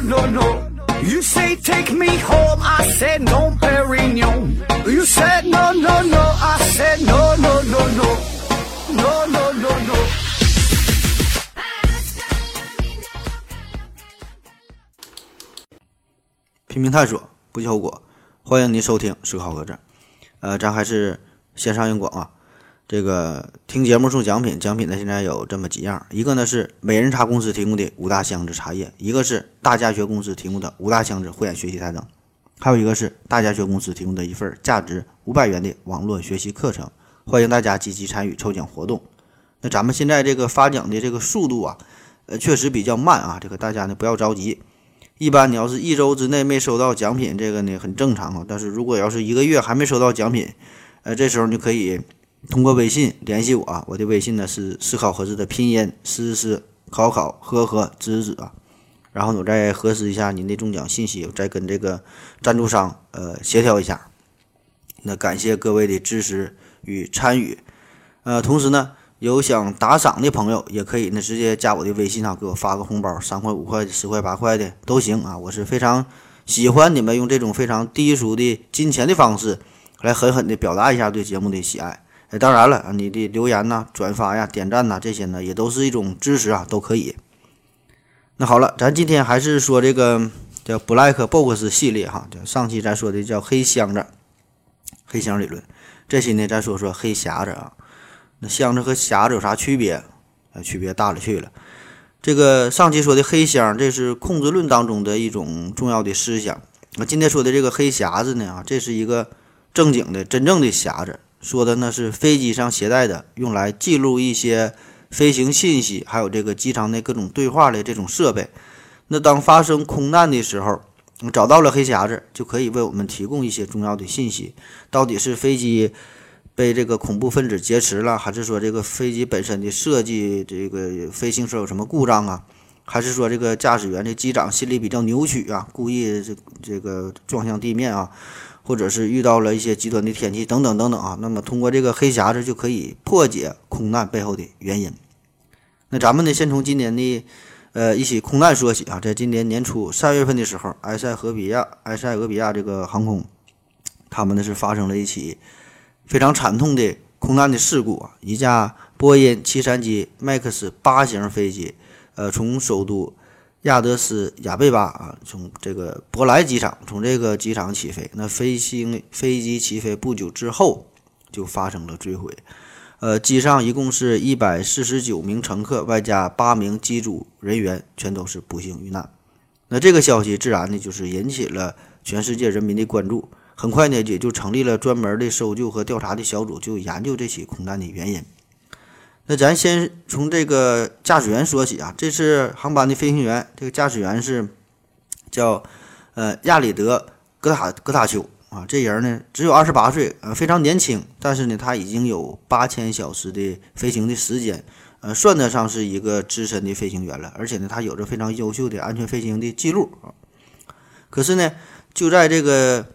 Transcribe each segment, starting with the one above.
no, no, no. You say take me home, I said no, Perignon. You said no, no, no, I said no, no, no, no. No, no, no, no. 拼命探索，不计后果。欢迎您收听《思考客栈》。呃，咱还是先上硬广啊。这个听节目送奖品，奖品呢现在有这么几样，一个呢是美人茶公司提供的五大箱子茶叶，一个是大家学公司提供的五大箱子慧眼学习台灯，还有一个是大家学公司提供的一份价值五百元的网络学习课程。欢迎大家积极参与抽奖活动。那咱们现在这个发奖的这个速度啊，呃，确实比较慢啊，这个大家呢不要着急。一般你要是一周之内没收到奖品，这个呢很正常啊。但是如果要是一个月还没收到奖品，呃，这时候你就可以通过微信联系我啊。我的微信呢是思考盒子的拼音思思考考呵呵知子啊。然后我再核实一下您的中奖信息，我再跟这个赞助商呃协调一下。那感谢各位的支持与参与，呃，同时呢。有想打赏的朋友，也可以呢直接加我的微信啊，给我发个红包，三块、五块、十块、八块的都行啊。我是非常喜欢你们用这种非常低俗的金钱的方式来狠狠的表达一下对节目的喜爱。哎，当然了，你的留言呐、转发呀、点赞呐，这些呢也都是一种支持啊，都可以。那好了，咱今天还是说这个叫 Black Box 系列哈，就上期咱说的叫黑箱子、黑箱理论，这期呢再说说黑匣子啊。那箱子和匣子有啥区别？啊，区别大了去了。这个上期说的黑箱，这是控制论当中的一种重要的思想。那今天说的这个黑匣子呢？啊，这是一个正经的、真正的匣子，说的呢是飞机上携带的，用来记录一些飞行信息，还有这个机舱的各种对话的这种设备。那当发生空难的时候，找到了黑匣子，就可以为我们提供一些重要的信息。到底是飞机？被这个恐怖分子劫持了，还是说这个飞机本身的设计，这个飞行时有什么故障啊？还是说这个驾驶员这机长心里比较扭曲啊，故意这这个撞向地面啊？或者是遇到了一些极端的天气等等等等啊？那么通过这个黑匣子就可以破解空难背后的原因。那咱们呢，先从今年的呃一起空难说起啊，在今年年初三月份的时候，埃塞俄比亚埃塞俄比亚这个航空，他们呢是发生了一起。非常惨痛的空难的事故啊！一架波音七三七 MAX 八型飞机，呃，从首都亚德斯亚贝巴啊，从这个博莱机场，从这个机场起飞。那飞行飞机起飞不久之后，就发生了坠毁。呃，机上一共是一百四十九名乘客，外加八名机组人员，全都是不幸遇难。那这个消息自然呢，就是引起了全世界人民的关注。很快呢，也就成立了专门的搜救和调查的小组，就研究这起空难的原因。那咱先从这个驾驶员说起啊，这次航班的飞行员，这个驾驶员是叫呃亚里德格塔格塔丘啊，这人呢只有二十八岁，呃非常年轻，但是呢他已经有八千小时的飞行的时间，呃算得上是一个资深的飞行员了，而且呢他有着非常优秀的安全飞行的记录啊。可是呢，就在这个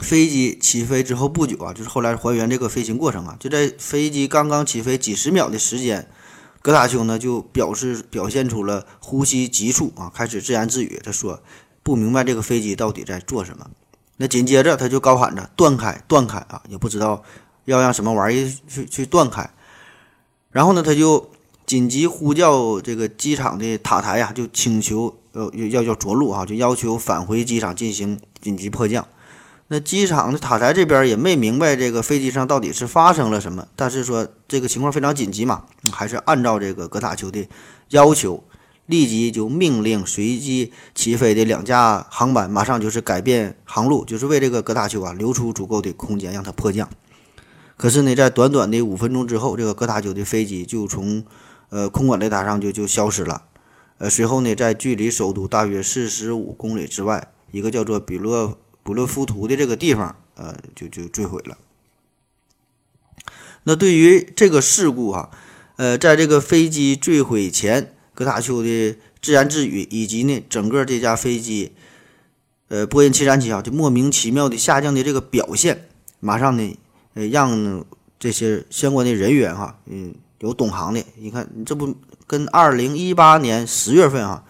飞机起飞之后不久啊，就是后来还原这个飞行过程啊，就在飞机刚刚起飞几十秒的时间，格塔兄呢就表示表现出了呼吸急促啊，开始自言自语。他说不明白这个飞机到底在做什么。那紧接着他就高喊着断开断开啊，也不知道要让什么玩意去去断开。然后呢，他就紧急呼叫这个机场的塔台呀，就请求呃要要着陆啊，就要求返回机场进行紧急迫降。那机场的塔台这边也没明白这个飞机上到底是发生了什么，但是说这个情况非常紧急嘛，还是按照这个格塔丘的要求，立即就命令随机起飞的两架航班马上就是改变航路，就是为这个格塔丘啊留出足够的空间让它迫降。可是呢，在短短的五分钟之后，这个格塔丘的飞机就从呃空管雷达上就就消失了。呃，随后呢，在距离首都大约四十五公里之外，一个叫做比洛。普勒夫图的这个地方，呃，就就坠毁了。那对于这个事故啊，呃，在这个飞机坠毁前，戈塔丘的自言自语，以及呢，整个这架飞机，呃，波音七三七啊，就莫名其妙的下降的这个表现，马上呢，呃，让这些相关的人员哈，嗯，有懂行的，你看，你这不跟二零一八年十月份啊，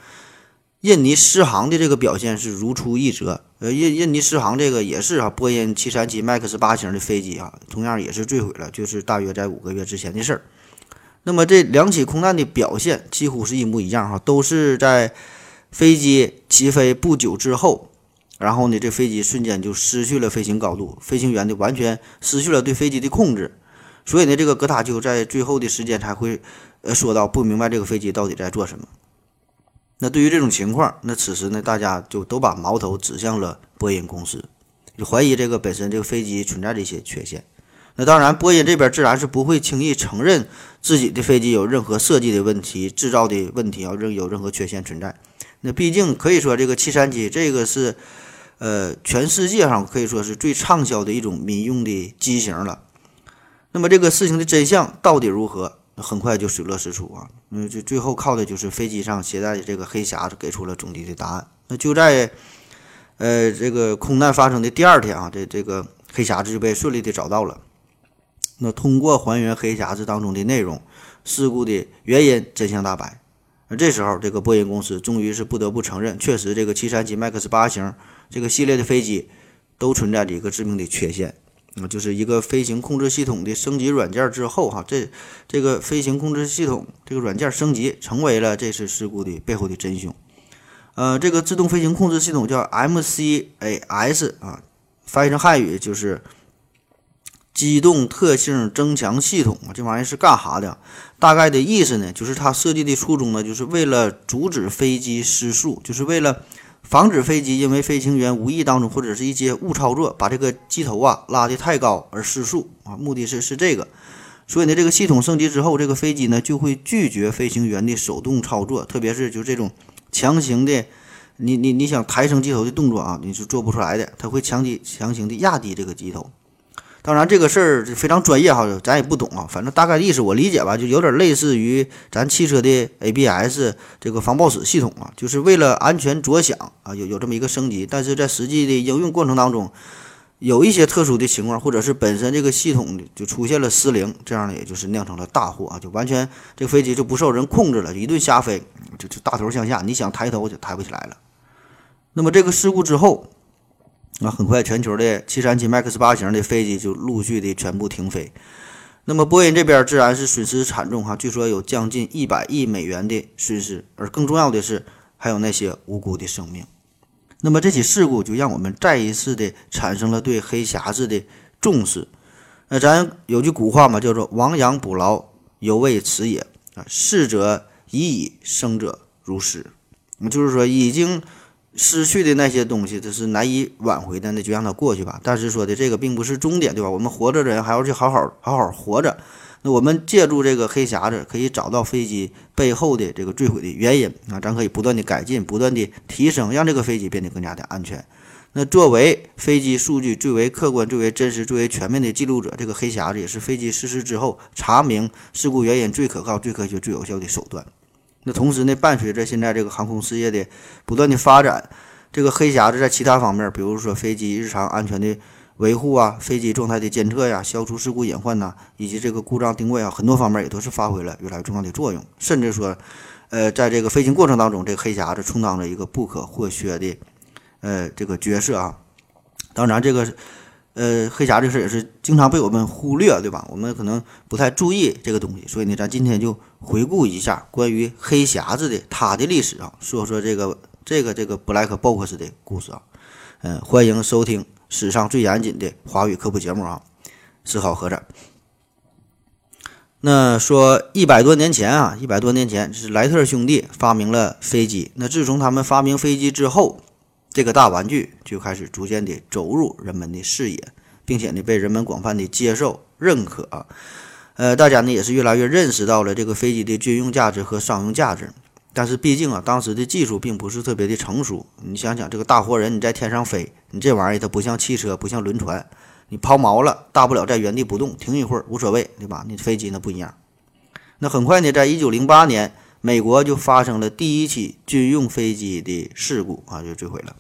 印尼狮航的这个表现是如出一辙。呃，印印尼狮航这个也是啊，波音七三七 MAX 八型的飞机啊，同样也是坠毁了，就是大约在五个月之前的事儿。那么这两起空难的表现几乎是一模一样哈，都是在飞机起飞不久之后，然后呢，这飞机瞬间就失去了飞行高度，飞行员的完全失去了对飞机的控制。所以呢，这个格塔就在最后的时间才会呃说到不明白这个飞机到底在做什么。那对于这种情况，那此时呢，大家就都把矛头指向了波音公司，就怀疑这个本身这个飞机存在这些缺陷。那当然，波音这边自然是不会轻易承认自己的飞机有任何设计的问题、制造的问题啊，任有任何缺陷存在。那毕竟可以说，这个七三七这个是呃全世界上可以说是最畅销的一种民用的机型了。那么这个事情的真相到底如何？很快就水落石出啊！嗯，就最后靠的就是飞机上携带的这个黑匣子给出了终极的答案。那就在呃这个空难发生的第二天啊，这这个黑匣子就被顺利的找到了。那通过还原黑匣子当中的内容，事故的原因真相大白。而这时候，这个波音公司终于是不得不承认，确实这个737 MAX 八型这个系列的飞机都存在着一个致命的缺陷。那么就是一个飞行控制系统的升级软件之后，哈，这这个飞行控制系统这个软件升级成为了这次事故的背后的真凶。呃，这个自动飞行控制系统叫 MCAS 啊，翻译成汉语就是机动特性增强系统。这玩意是干啥的？大概的意思呢，就是它设计的初衷呢，就是为了阻止飞机失速，就是为了。防止飞机因为飞行员无意当中或者是一些误操作，把这个机头啊拉得太高而失速啊，目的是是这个。所以呢，这个系统升级之后，这个飞机呢就会拒绝飞行员的手动操作，特别是就这种强行的，你你你想抬升机头的动作啊，你是做不出来的，它会强击强行的压低这个机头。当然，这个事儿非常专业哈，咱也不懂啊。反正大概意思我理解吧，就有点类似于咱汽车的 ABS 这个防抱死系统啊，就是为了安全着想啊，有有这么一个升级。但是在实际的应用过程当中，有一些特殊的情况，或者是本身这个系统就出现了失灵，这样呢，也就是酿成了大祸啊，就完全这个飞机就不受人控制了，一顿瞎飞，就就大头向下，你想抬头就抬不起来了。那么这个事故之后。那很快，全球的737 MAX 八型的飞机就陆续的全部停飞。那么波音这边自然是损失惨重哈，据说有将近一百亿美元的损失，而更重要的是还有那些无辜的生命。那么这起事故就让我们再一次的产生了对黑匣子的重视。那咱有句古话嘛，叫做“亡羊补牢，犹未迟也”。啊，逝者已矣，生者如斯。那就是说已经。失去的那些东西，这是难以挽回的，那就让它过去吧。但是说的这个并不是终点，对吧？我们活着的人还要去好好好好活着。那我们借助这个黑匣子，可以找到飞机背后的这个坠毁的原因啊，咱可以不断的改进，不断的提升，让这个飞机变得更加的安全。那作为飞机数据最为客观、最为真实、最为全面的记录者，这个黑匣子也是飞机失事之后查明事故原因最可靠、最科学、最有效的手段。那同时呢，伴随着现在这个航空事业的不断的发展，这个黑匣子在其他方面，比如说飞机日常安全的维护啊，飞机状态的监测呀，消除事故隐患呐，以及这个故障定位啊，很多方面也都是发挥了越来越重要的作用。甚至说，呃，在这个飞行过程当中，这个黑匣子充当着一个不可或缺的呃这个角色啊。当然，这个。呃，黑匣这事也是经常被我们忽略，对吧？我们可能不太注意这个东西，所以呢，咱今天就回顾一下关于黑匣子的它的历史啊，说说这个这个这个 Black Box 的故事啊。嗯，欢迎收听史上最严谨的华语科普节目啊，思考盒子。那说一百多年前啊，一百多年前是莱特兄弟发明了飞机。那自从他们发明飞机之后，这个大玩具就开始逐渐的走入人们的视野，并且呢被人们广泛的接受认可啊，呃，大家呢也是越来越认识到了这个飞机的军用价值和商用价值。但是毕竟啊，当时的技术并不是特别的成熟。你想想，这个大活人你在天上飞，你这玩意儿它不像汽车，不像轮船，你抛锚了，大不了在原地不动，停一会儿无所谓，对吧？你飞机那不一样。那很快呢，在一九零八年。美国就发生了第一起军用飞机的事故啊，就坠毁了。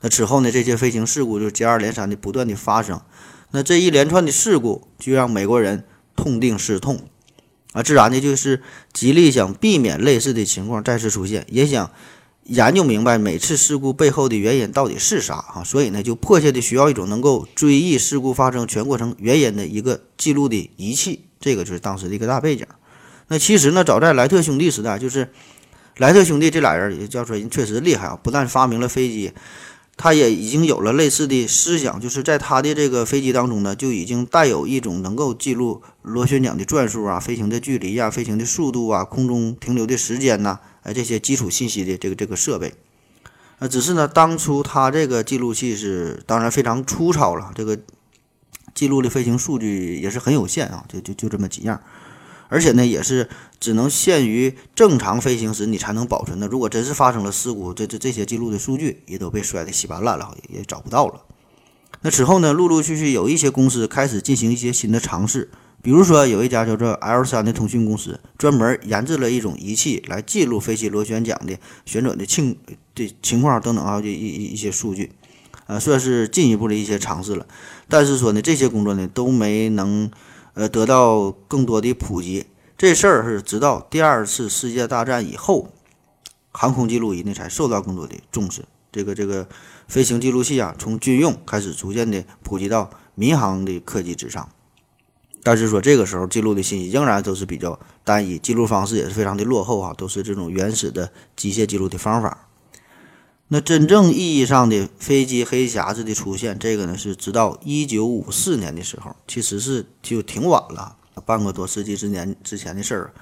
那此后呢，这些飞行事故就接二连三的不断的发生。那这一连串的事故就让美国人痛定思痛啊，自然的就是极力想避免类似的情况再次出现，也想研究明白每次事故背后的原因到底是啥啊，所以呢，就迫切的需要一种能够追忆事故发生全过程原因的一个记录的仪器。这个就是当时的一个大背景。那其实呢，早在莱特兄弟时代，就是莱特兄弟这俩人也叫说人确实厉害啊，不但发明了飞机。他也已经有了类似的思想，就是在他的这个飞机当中呢，就已经带有一种能够记录螺旋桨的转速啊、飞行的距离啊、飞行的速度啊、空中停留的时间呐，哎，这些基础信息的这个这个设备。那，只是呢，当初他这个记录器是当然非常粗糙了，这个记录的飞行数据也是很有限啊，就就就这么几样。而且呢，也是只能限于正常飞行时你才能保存的。如果真是发生了事故，这这这些记录的数据也都被摔得稀巴烂了，也找不到了。那此后呢，陆陆续续有一些公司开始进行一些新的尝试，比如说有一家叫做 L 三的通讯公司，专门研制了一种仪器来记录飞机螺旋桨的旋转的情的情况等等啊，一一一些数据，呃，算是进一步的一些尝试了。但是说呢，这些工作呢都没能。呃，得到更多的普及，这事儿是直到第二次世界大战以后，航空记录仪呢才受到更多的重视。这个这个飞行记录器啊，从军用开始逐渐的普及到民航的客机之上。但是说这个时候记录的信息仍然都是比较单一，记录方式也是非常的落后啊，都是这种原始的机械记录的方法。那真正意义上的飞机黑匣子的出现，这个呢是直到一九五四年的时候，其实是就挺晚了，半个多世纪之年之前的事儿。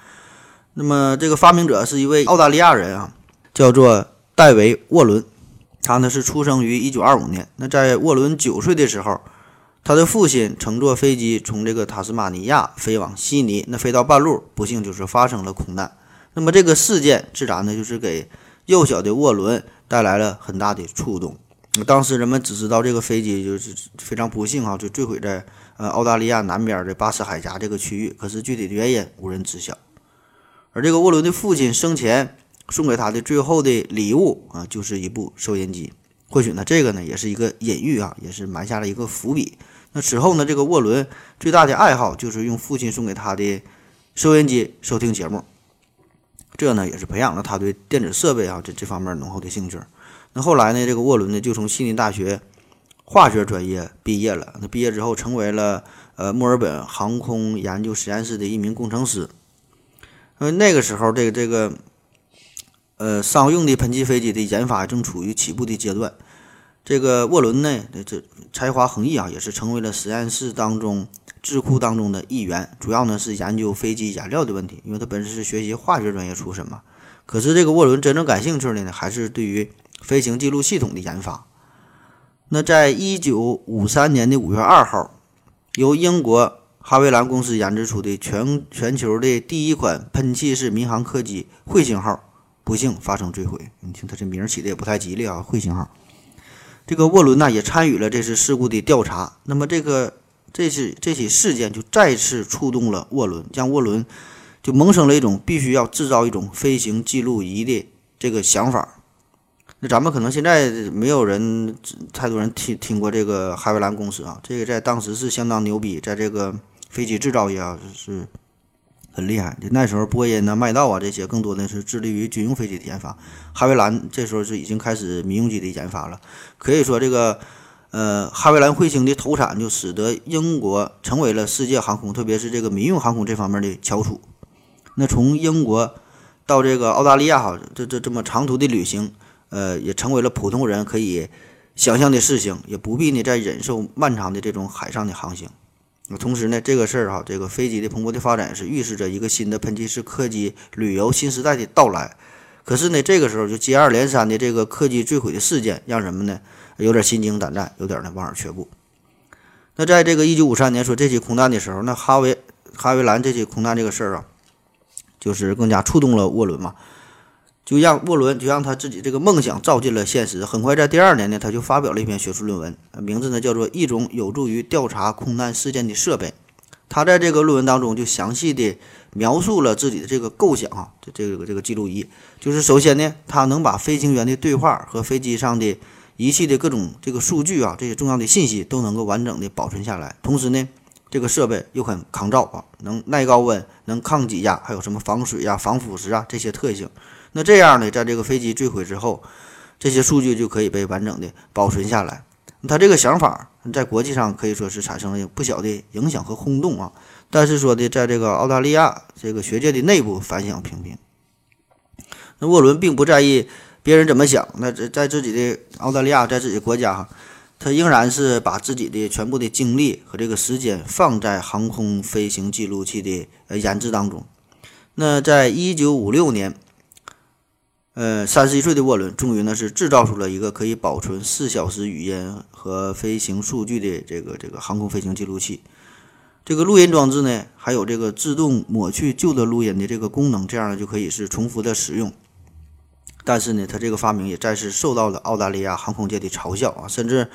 那么这个发明者是一位澳大利亚人啊，叫做戴维·沃伦，他呢是出生于一九二五年。那在沃伦九岁的时候，他的父亲乘坐飞机从这个塔斯马尼亚飞往悉尼，那飞到半路，不幸就是发生了空难。那么这个事件自然呢就是给幼小的沃伦。带来了很大的触动。当时人们只知道这个飞机就是非常不幸哈，就坠毁在呃澳大利亚南边的巴斯海峡这个区域。可是具体的原因无人知晓。而这个沃伦的父亲生前送给他的最后的礼物啊，就是一部收音机。或许呢，这个呢也是一个隐喻啊，也是埋下了一个伏笔。那此后呢，这个沃伦最大的爱好就是用父亲送给他的收音机收听节目。这呢也是培养了他对电子设备啊这这方面浓厚的兴趣。那后来呢，这个沃伦呢就从悉尼大学化学专业毕业了。那毕业之后成为了呃墨尔本航空研究实验室的一名工程师。因为那个时候这个这个呃商用的喷气飞机的研发正处于起步的阶段。这个沃伦呢这才华横溢啊，也是成为了实验室当中。智库当中的一员，主要呢是研究飞机燃料的问题，因为他本身是学习化学专业出身嘛。可是这个沃伦真正感兴趣的呢，还是对于飞行记录系统的研发。那在一九五三年的五月二号，由英国哈维兰公司研制出的全全球的第一款喷气式民航客机“彗星号”不幸发生坠毁。你听他这名起的也不太吉利啊，“彗星号”。这个沃伦呢也参与了这次事故的调查。那么这个。这次这起事件就再次触动了沃伦，将沃伦就萌生了一种必须要制造一种飞行记录仪的这个想法。那咱们可能现在没有人太多人听听过这个哈维兰公司啊，这个在当时是相当牛逼，在这个飞机制造业啊是很厉害。那时候波音呐、麦道啊这些更多的是致力于军用飞机的研发，哈维兰这时候是已经开始民用机的研发了。可以说这个。呃，哈维兰彗星的投产就使得英国成为了世界航空，特别是这个民用航空这方面的翘楚。那从英国到这个澳大利亚，哈，这这这么长途的旅行，呃，也成为了普通人可以想象的事情，也不必呢再忍受漫长的这种海上的航行。同时呢，这个事儿哈，这个飞机的蓬勃的发展是预示着一个新的喷气式客机旅游新时代的到来。可是呢，这个时候就接二连三的这个客机坠毁的事件，让人们呢。有点心惊胆战，有点呢望而却步。那在这个一九五三年说这起空难的时候，那哈维哈维兰这起空难这个事儿啊，就是更加触动了沃伦嘛，就让沃伦就让他自己这个梦想照进了现实。很快在第二年呢，他就发表了一篇学术论文，名字呢叫做《一种有助于调查空难事件的设备》。他在这个论文当中就详细的描述了自己的这个构想啊，这这个这个记录仪，就是首先呢，他能把飞行员的对话和飞机上的仪器的各种这个数据啊，这些重要的信息都能够完整的保存下来。同时呢，这个设备又很抗造啊，能耐高温，能抗挤压，还有什么防水呀、防腐蚀啊这些特性。那这样呢，在这个飞机坠毁之后，这些数据就可以被完整的保存下来。他这个想法在国际上可以说是产生了不小的影响和轰动啊。但是说的，在这个澳大利亚这个学界的内部反响平平。那沃伦并不在意别人怎么想，那在在自己的澳大利亚，在自己的国家哈，他仍然是把自己的全部的精力和这个时间放在航空飞行记录器的呃研制当中。那在一九五六年。呃，三十一岁的沃伦终于呢是制造出了一个可以保存四小时语音和飞行数据的这个这个航空飞行记录器。这个录音装置呢，还有这个自动抹去旧的录音的这个功能，这样呢就可以是重复的使用。但是呢，他这个发明也再次受到了澳大利亚航空界的嘲笑啊，甚至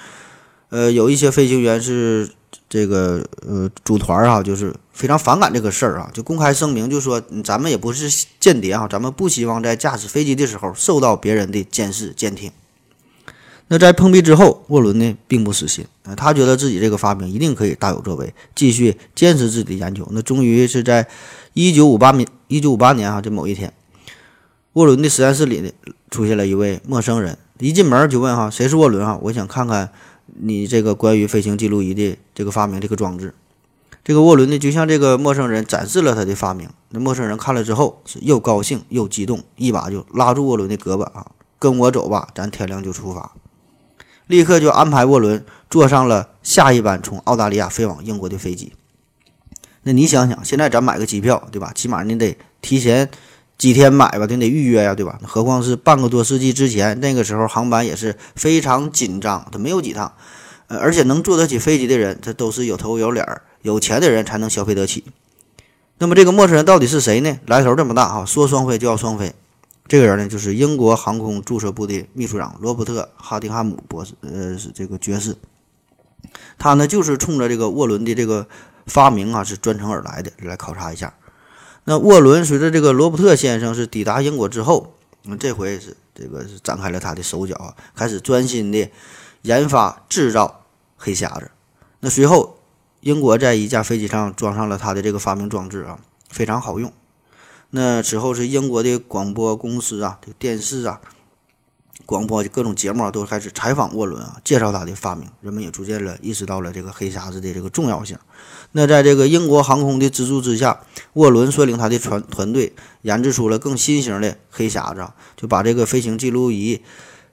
呃有一些飞行员是。这个呃，组团啊，就是非常反感这个事儿啊，就公开声明，就说咱们也不是间谍啊，咱们不希望在驾驶飞机的时候受到别人的监视监听。那在碰壁之后，沃伦呢并不死心啊，他觉得自己这个发明一定可以大有作为，继续坚持自己的研究。那终于是在一九五八年，一九五八年啊，这某一天，沃伦的实验室里呢出现了一位陌生人，一进门就问哈，谁是沃伦啊？我想看看。你这个关于飞行记录仪的这个发明，这个装置，这个沃伦呢，就向这个陌生人展示了他的发明。那陌生人看了之后是又高兴又激动，一把就拉住沃伦的胳膊啊，跟我走吧，咱天亮就出发。立刻就安排沃伦坐上了下一班从澳大利亚飞往英国的飞机。那你想想，现在咱买个机票，对吧？起码你得提前。几天买吧，你得预约呀，对吧？何况是半个多世纪之前，那个时候航班也是非常紧张，它没有几趟，呃，而且能坐得起飞机的人，这都是有头有脸儿、有钱的人才能消费得起。那么这个陌生人到底是谁呢？来头这么大哈，说双飞就要双飞。这个人呢，就是英国航空注册部的秘书长罗伯特·哈丁汉姆博士，呃，是这个爵士。他呢，就是冲着这个沃伦的这个发明啊，是专程而来的，来考察一下。那沃伦随着这个罗伯特先生是抵达英国之后，那这回是这个是展开了他的手脚啊，开始专心的研发制造黑匣子。那随后，英国在一架飞机上装上了他的这个发明装置啊，非常好用。那此后是英国的广播公司啊，这个电视啊。广播各种节目，都开始采访沃伦啊，介绍他的发明，人们也逐渐了意识到了这个黑匣子的这个重要性。那在这个英国航空的资助之下，沃伦率领他的团团队研制出了更新型的黑匣子，就把这个飞行记录仪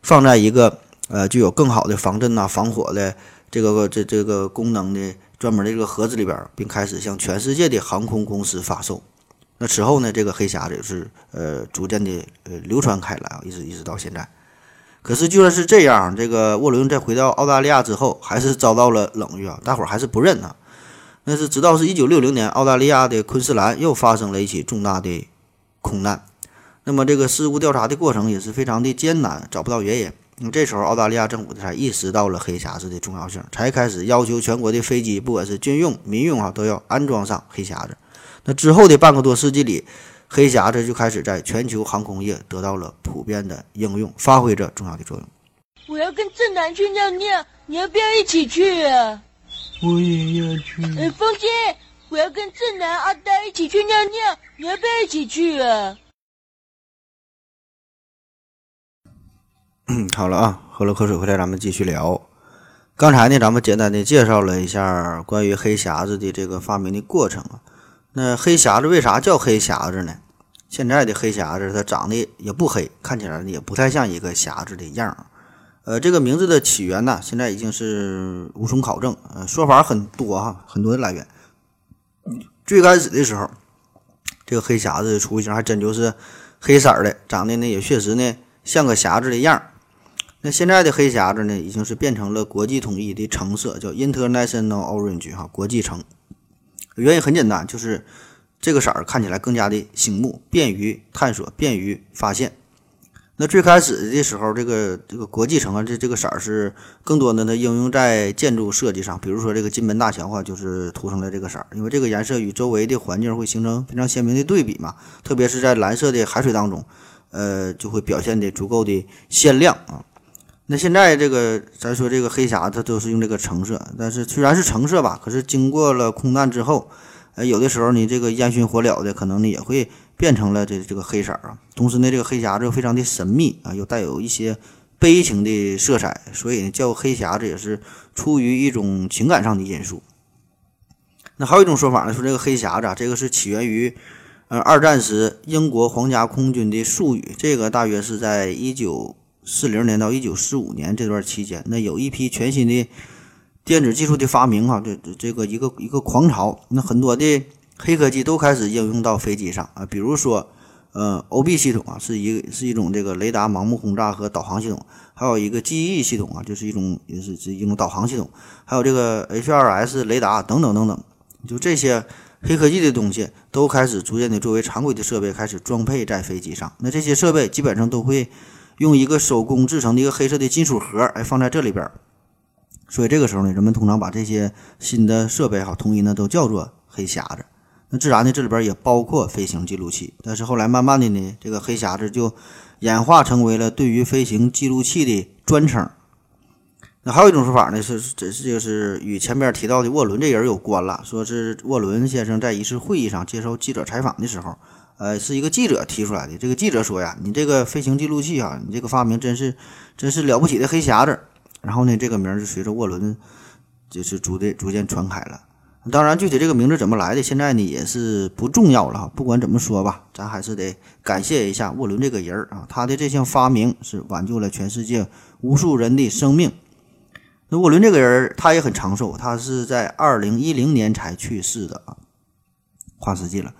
放在一个呃具有更好的防震呐、防火的这个这这个功能的专门的这个盒子里边，并开始向全世界的航空公司发售。那此后呢，这个黑匣子是呃逐渐的呃流传开来啊，一直一直到现在。可是，就算是这样，这个沃伦在回到澳大利亚之后，还是遭到了冷遇啊！大伙儿还是不认他。那是直到是一九六零年，澳大利亚的昆士兰又发生了一起重大的空难。那么，这个事故调查的过程也是非常的艰难，找不到原因。那这时候，澳大利亚政府才意识到了黑匣子的重要性，才开始要求全国的飞机，不管是军用、民用啊，都要安装上黑匣子。那之后的半个多世纪里，黑匣子就开始在全球航空业得到了普遍的应用，发挥着重要的作用。我要跟正南去尿尿，你要不要一起去啊？我也要去。哎，风姐，我要跟正南、阿呆一起去尿尿，你要不要一起去啊？嗯，好了啊，喝了口水回来，咱们继续聊。刚才呢，咱们简单的介绍了一下关于黑匣子的这个发明的过程啊。那黑匣子为啥叫黑匣子呢？现在的黑匣子它长得也不黑，看起来也不太像一个匣子的样儿。呃，这个名字的起源呢，现在已经是无从考证，呃，说法很多哈，很多的来源。最开始的时候，这个黑匣子的雏形还真就是黑色的，长得呢也确实呢像个匣子的样儿。那现在的黑匣子呢，已经是变成了国际统一的橙色，叫 International Orange 哈，国际橙。原因很简单，就是这个色儿看起来更加的醒目，便于探索，便于发现。那最开始的时候，这个这个国际城啊，这这个色儿是更多的呢应用在建筑设计上，比如说这个金门大桥啊，就是涂成了这个色儿，因为这个颜色与周围的环境会形成非常鲜明的对比嘛，特别是在蓝色的海水当中，呃，就会表现的足够的鲜亮啊。那现在这个咱说这个黑匣，它都是用这个橙色，但是虽然是橙色吧，可是经过了空难之后，呃，有的时候你这个烟熏火燎的，可能呢也会变成了这这个黑色啊。同时呢，这个黑匣子又非常的神秘啊，又带有一些悲情的色彩，所以呢叫黑匣子也是出于一种情感上的因素。那还有一种说法呢，说这个黑匣子啊，这个是起源于呃二战时英国皇家空军的术语，这个大约是在一九四零年到一九四五年这段期间，那有一批全新的电子技术的发明啊，这这这个一个一个狂潮，那很多的黑科技都开始应用到飞机上啊，比如说呃 OB 系统啊，是一是一种这个雷达盲目轰炸和导航系统，还有一个 G E 系统啊，就是一种也是是一种导航系统，还有这个 H2S 雷达等等等等。就这些黑科技的东西都开始逐渐的作为常规的设备开始装配在飞机上。那这些设备基本上都会用一个手工制成的一个黑色的金属盒，哎，放在这里边。所以这个时候呢，人们通常把这些新的设备哈，统一呢都叫做黑匣子。那自然呢，这里边也包括飞行记录器。但是后来慢慢的呢，这个黑匣子就演化成为了对于飞行记录器的专称。那还有一种说法呢，是这是就是与前边提到的沃伦这人有关了。说是沃伦先生在一次会议上接受记者采访的时候，呃，是一个记者提出来的。这个记者说呀：“你这个飞行记录器啊，你这个发明真是真是了不起的黑匣子。”然后呢，这个名儿就随着沃伦就是逐的逐渐传开了。当然，具体这个名字怎么来的，现在呢也是不重要了。不管怎么说吧，咱还是得感谢一下沃伦这个人儿啊，他的这项发明是挽救了全世界无数人的生命。那沃伦这个人，他也很长寿，他是在二零一零年才去世的啊，跨世纪了。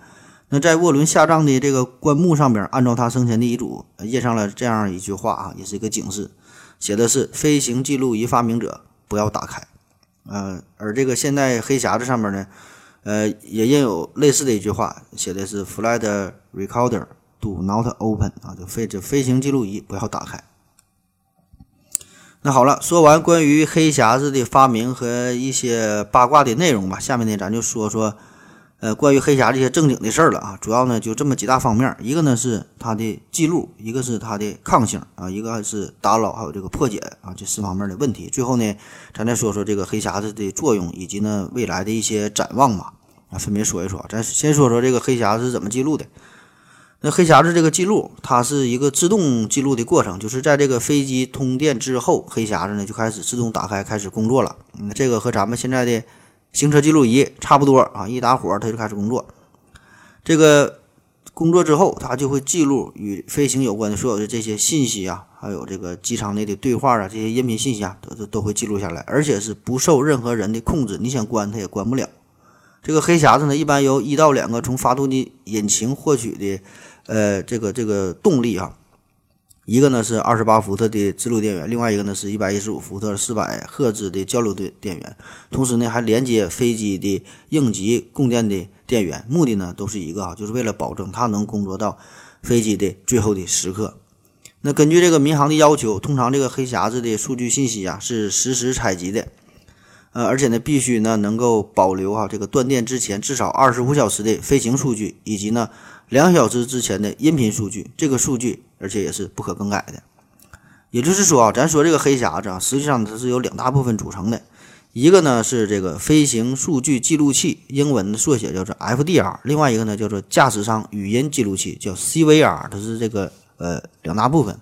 那在沃伦下葬的这个棺木上边，按照他生前的遗嘱，印上了这样一句话啊，也是一个警示，写的是“飞行记录仪发明者不要打开”。呃，而这个现代黑匣子上面呢，呃，也印有类似的一句话，写的是 “Flight recorder do not open” 啊，就飞这飞行记录仪不要打开。那好了，说完关于黑匣子的发明和一些八卦的内容吧，下面呢咱就说说，呃，关于黑匣这些正经的事儿了啊。主要呢就这么几大方面，一个呢是它的记录，一个是它的抗性啊，一个是打扰还有这个破解啊这四方面的问题。最后呢，咱再说说这个黑匣子的作用以及呢未来的一些展望吧，啊，分别说一说。咱先说说这个黑匣子是怎么记录的。那黑匣子这个记录，它是一个自动记录的过程，就是在这个飞机通电之后，黑匣子呢就开始自动打开，开始工作了。嗯，这个和咱们现在的行车记录仪差不多啊，一打火它就开始工作。这个工作之后，它就会记录与飞行有关的所有的这些信息啊，还有这个机舱内的对话啊，这些音频信息啊，都都都会记录下来，而且是不受任何人的控制，你想关它也关不了。这个黑匣子呢，一般由一到两个从发动机引擎获取的。呃，这个这个动力啊，一个呢是二十八伏特的直流电源，另外一个呢是一百一十五伏特四百赫兹的交流电电源，同时呢还连接飞机的应急供电的电源，目的呢都是一个啊，就是为了保证它能工作到飞机的最后的时刻。那根据这个民航的要求，通常这个黑匣子的数据信息啊是实时采集的，呃，而且呢必须呢能够保留啊这个断电之前至少二十五小时的飞行数据，以及呢。两小时之前的音频数据，这个数据而且也是不可更改的。也就是说啊，咱说这个黑匣子啊，实际上它是由两大部分组成的。一个呢是这个飞行数据记录器，英文的缩写叫做 FDR；另外一个呢叫做驾驶舱语音记录器，叫 CVR。它是这个呃两大部分。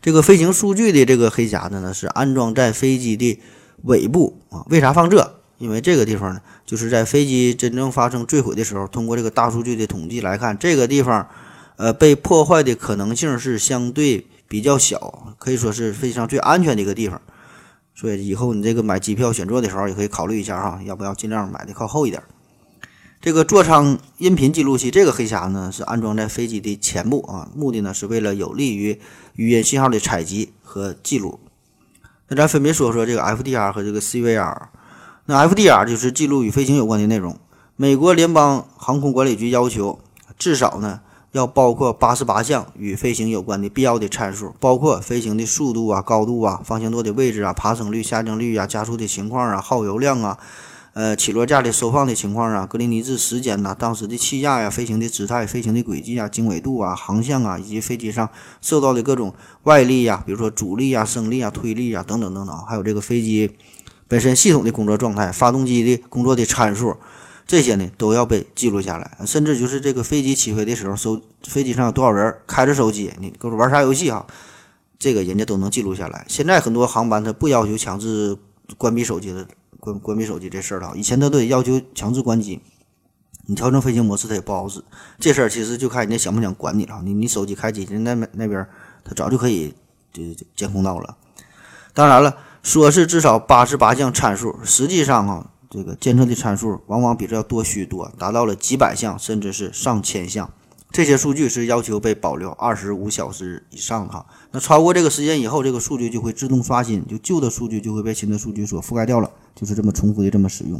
这个飞行数据的这个黑匣子呢，是安装在飞机的尾部啊。为啥放这？因为这个地方呢，就是在飞机真正发生坠毁的时候，通过这个大数据的统计来看，这个地方，呃，被破坏的可能性是相对比较小，可以说是飞机上最安全的一个地方。所以以后你这个买机票选座的时候，也可以考虑一下哈，要不要尽量买的靠后一点。这个座舱音频记录器，这个黑匣呢是安装在飞机的前部啊，目的呢是为了有利于语音信号的采集和记录。那咱分别说说这个 FDR 和这个 CVR。那 FDR 就是记录与飞行有关的内容。美国联邦航空管理局要求，至少呢要包括八十八项与飞行有关的必要的参数，包括飞行的速度啊、高度啊、方向舵的位置啊、爬升率、下降率啊、加速的情况啊、耗油量啊、呃起落架的收放的情况啊、格林尼治时间呐、当时的气压呀、飞行的姿态、飞行的轨迹啊、经纬度啊、航向啊，以及飞机上受到的各种外力呀，比如说阻力啊、升力啊、推力啊等等等等，还有这个飞机。本身系统的工作状态、发动机的工作的参数，这些呢都要被记录下来，甚至就是这个飞机起飞的时候，手飞机上有多少人开着手机，你搁玩啥游戏哈，这个人家都能记录下来。现在很多航班它不要求强制关闭手机的，关关闭手机这事儿了，以前它都得要求强制关机。你调整飞行模式，它也不好使。这事儿其实就看人家想不想管你了。你你手机开机，人那那边他早就可以就监控到了。当然了，说是至少八十八项参数，实际上啊。这个监测的参数往往比这要多许多，达到了几百项，甚至是上千项。这些数据是要求被保留二十五小时以上的哈。那超过这个时间以后，这个数据就会自动刷新，就旧的数据就会被新的数据所覆盖掉了，就是这么重复的这么使用。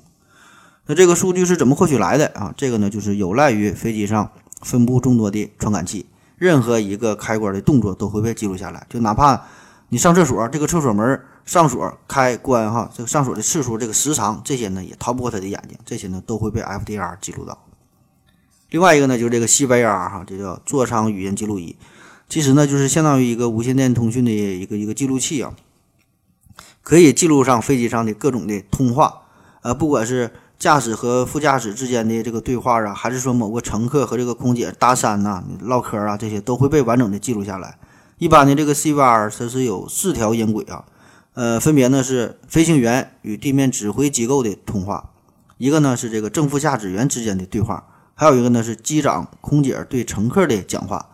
那这个数据是怎么获取来的啊？这个呢，就是有赖于飞机上分布众多的传感器，任何一个开关的动作都会被记录下来，就哪怕你上厕所，这个厕所门。上锁、开关，哈，这个上锁的次数、这个时长，这些呢也逃不过他的眼睛，这些呢都会被 FDR 记录到。另外一个呢，就是这个 CVR 哈，这叫座舱语音记录仪，其实呢就是相当于一个无线电通讯的一个一个记录器啊，可以记录上飞机上的各种的通话，呃，不管是驾驶和副驾驶之间的这个对话啊，还是说某个乘客和这个空姐搭讪呐、唠嗑啊，这些都会被完整的记录下来。一般的这个 CVR 它是有四条音轨啊。呃，分别呢是飞行员与地面指挥机构的通话，一个呢是这个正副驾驶员之间的对话，还有一个呢是机长、空姐对乘客的讲话，